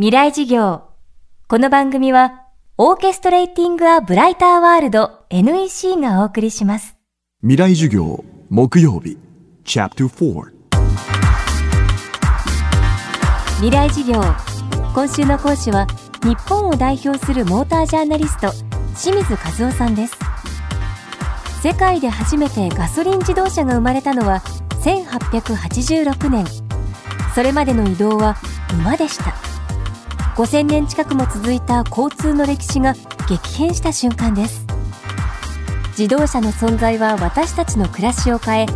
未来事業。この番組はオーケストレーティング・ア・ブライター・ワールド NEC がお送りします。未来授業木曜日チャプター未来事業。今週の講師は日本を代表するモータージャーナリスト清水和夫さんです。世界で初めてガソリン自動車が生まれたのは1886年。それまでの移動は馬でした5000年近くも続いた交通の歴史が激変した瞬間です。自動車の存在は私たちの暮らしを変え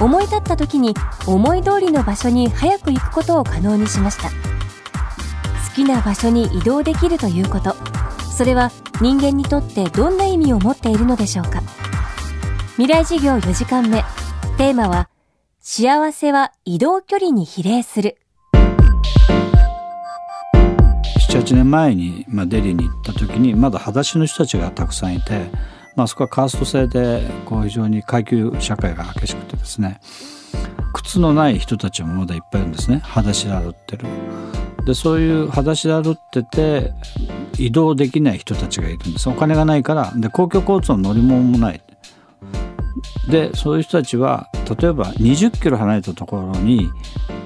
思い立った時に思い通りの場所に早く行くことを可能にしました。好きな場所に移動できるということ。それは人間にとってどんな意味を持っているのでしょうか。未来事業4時間目。テーマは幸せは移動距離に比例する。78年前に、まあ、デリーに行った時にまだ裸足の人たちがたくさんいて、まあそこはカースト制でこう非常に階級社会が激しくてですね靴のない人たちもまだいっぱいいるんですね。裸足で歩ってる。でそういう裸足で歩ってて移動できない人たちがいるんです。お金がないからで公共交通の乗り物もない。でそういう人たちは例えば20キロ離れたところに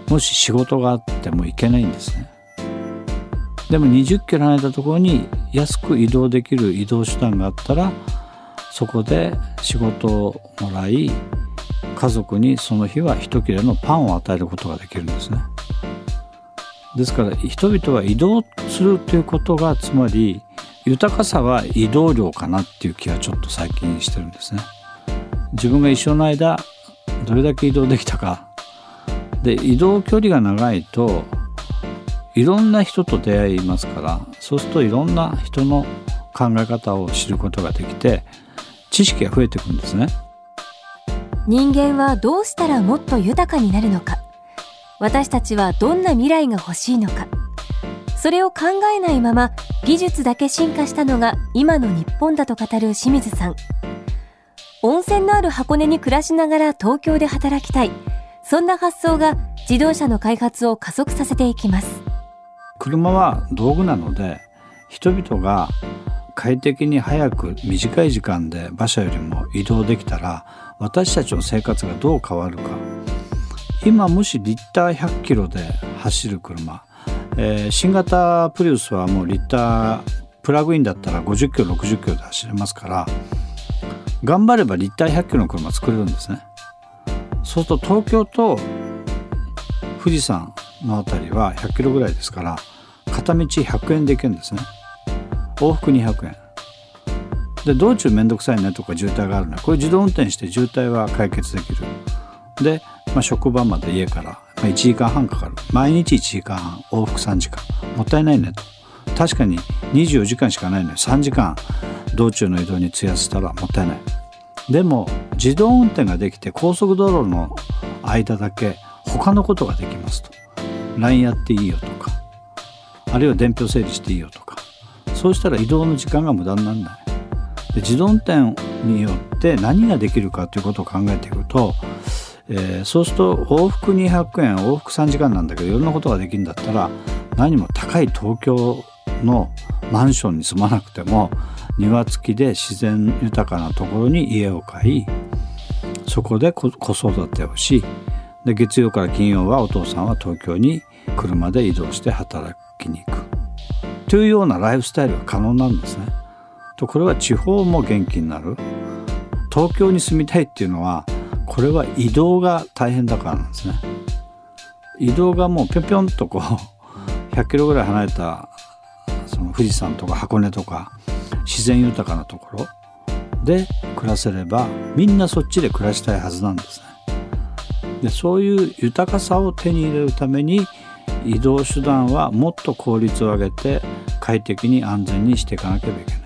もし仕事があっても行けないんですね。でも20キロ離れたところに安く移動できる移動手段があったらそこで仕事をもらい家族にその日は一切れのパンを与えることができるんですね。ですから人々は移動するということがつまり豊かさは移動量かなっていう気はちょっと最近してるんですね。自分が一生の間どれだけ移動できたか。で移動距離が長いといろんな人と出会いますからそうするといろんな人の考え方を知ることができて知識が増えていくんですね。人間はどうしたらもっと豊かになるのか。私たちはどんな未来が欲しいのか。それを考えないまま技術だけ進化したのが今の日本だと語る清水さん。温泉のある箱根に暮らしながら東京で働きたい。そんな発想が自動車の開発を加速させていきます。車は道具なので人々が快適に早く短い時間で馬車よりも移動できたら私たちの生活がどう変わるか。今もしリッター100キロで走る車、えー、新型プリウスはもうリッタープラグインだったら50キロ60キロで走れますから頑張ればリッター100キロの車作れるんですね。そうすると東京と富士山の辺りは100キロぐらいですから片道100円で行けるんですね。往復200円。で道中めんどくさいねとか渋滞があるのはこれ自動運転して渋滞は解決できる。で、まあ、職場まで家から1時間半かかる。毎日1時間半往復3時間。もったいないねと。確かに24時間しかないのに3時間道中の移動に費やしたらもったいない。でも自動運転ができて高速道路の間だけ他のことができますと。LINE やっていいよとかあるいは伝票整理していいよとかそうしたら移動の時間が無駄にならないで自動運転によって何ができるかということを考えていくと、えー、そうすると往復200円往復3時間なんだけどいろんなことができるんだったら何も高い東京のマンションに住まなくても庭付きで自然豊かなところに家を買いそこで子育てをしで月曜から金曜はお父さんは東京に車で移動して働きに行くというようなライフスタイルが可能なんですね。とこれは地方も元気になる東京に住みたいっていうのはこれは移動が大変だからなんですね。移動がもうぴょんぴょんとこう 100キロぐらい離れたその富士山とか箱根とか自然豊かなところで暮らせればみんなそっちで暮らしたいはずなんですね。でそういう豊かさを手に入れるために移動手段はもっと効率を上げて快適に安全にしていかなければいけない。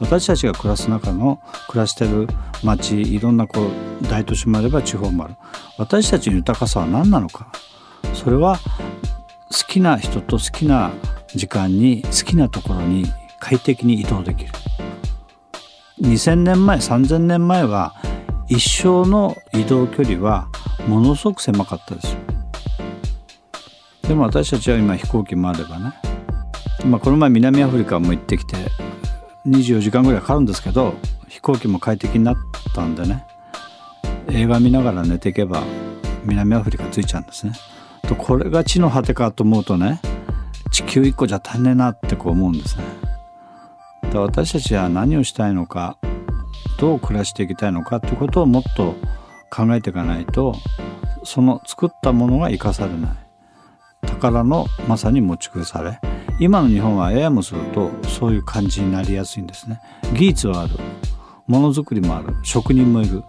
私たちが暮らす中の暮らしてる町いろんなこう大都市もあれば地方もある。私たちの豊かさは何なのか。それは好きな人と好きな時間に好きなところに快適に移動できる。2000年前3000年前は一生の移動距離はものすごく狭かったですよでも私たちは今飛行機もあればねまあ、この前南アフリカも行ってきて24時間ぐらいかかるんですけど飛行機も快適になったんでね映画見ながら寝ていけば南アフリカ着いちゃうんですね。とこれが地の果てかと思うとね地球1個じゃ足んねえなってこう思うんですね。で私たちは何をしたいのかどう暮らしていきたいのかってことをもっと考えていかないとその作ったものが生かされない。宝のまさに持ち崩され。今の日本はややもするとそういう感じになりやすいんですね。技術はある。ものづくりもある。職人もいる。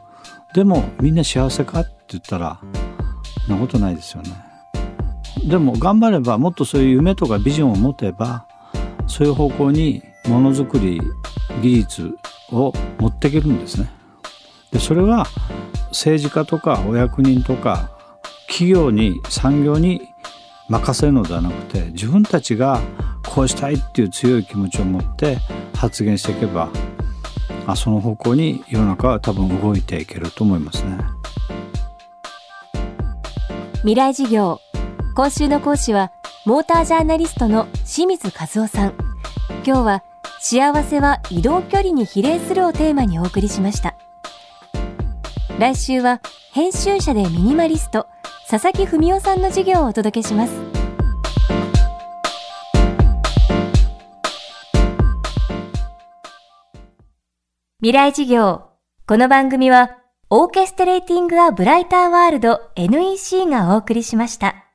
でもみんな幸せかって言ったらそんなことないですよね。でも頑張ればもっとそういう夢とかビジョンを持てばそういう方向にものづくり技術を持っていけるんですね。でそれは政治家とかお役人とか企業に産業に任せるのではなくて自分たちがこうしたいっていう強い気持ちを持って発言していけばあその方向に世の中は多分動いていけると思いますね。未来事業。今週の講師はモータージャーナリストの清水和夫さん。今日は幸せは移動距離に比例するをテーマにお送りしました。来週は編集者でミニマリスト佐々木文夫さんの授業をお届けします未来事業この番組はオーケストレーティング・ア・ブライター・ワールド NEC がお送りしました。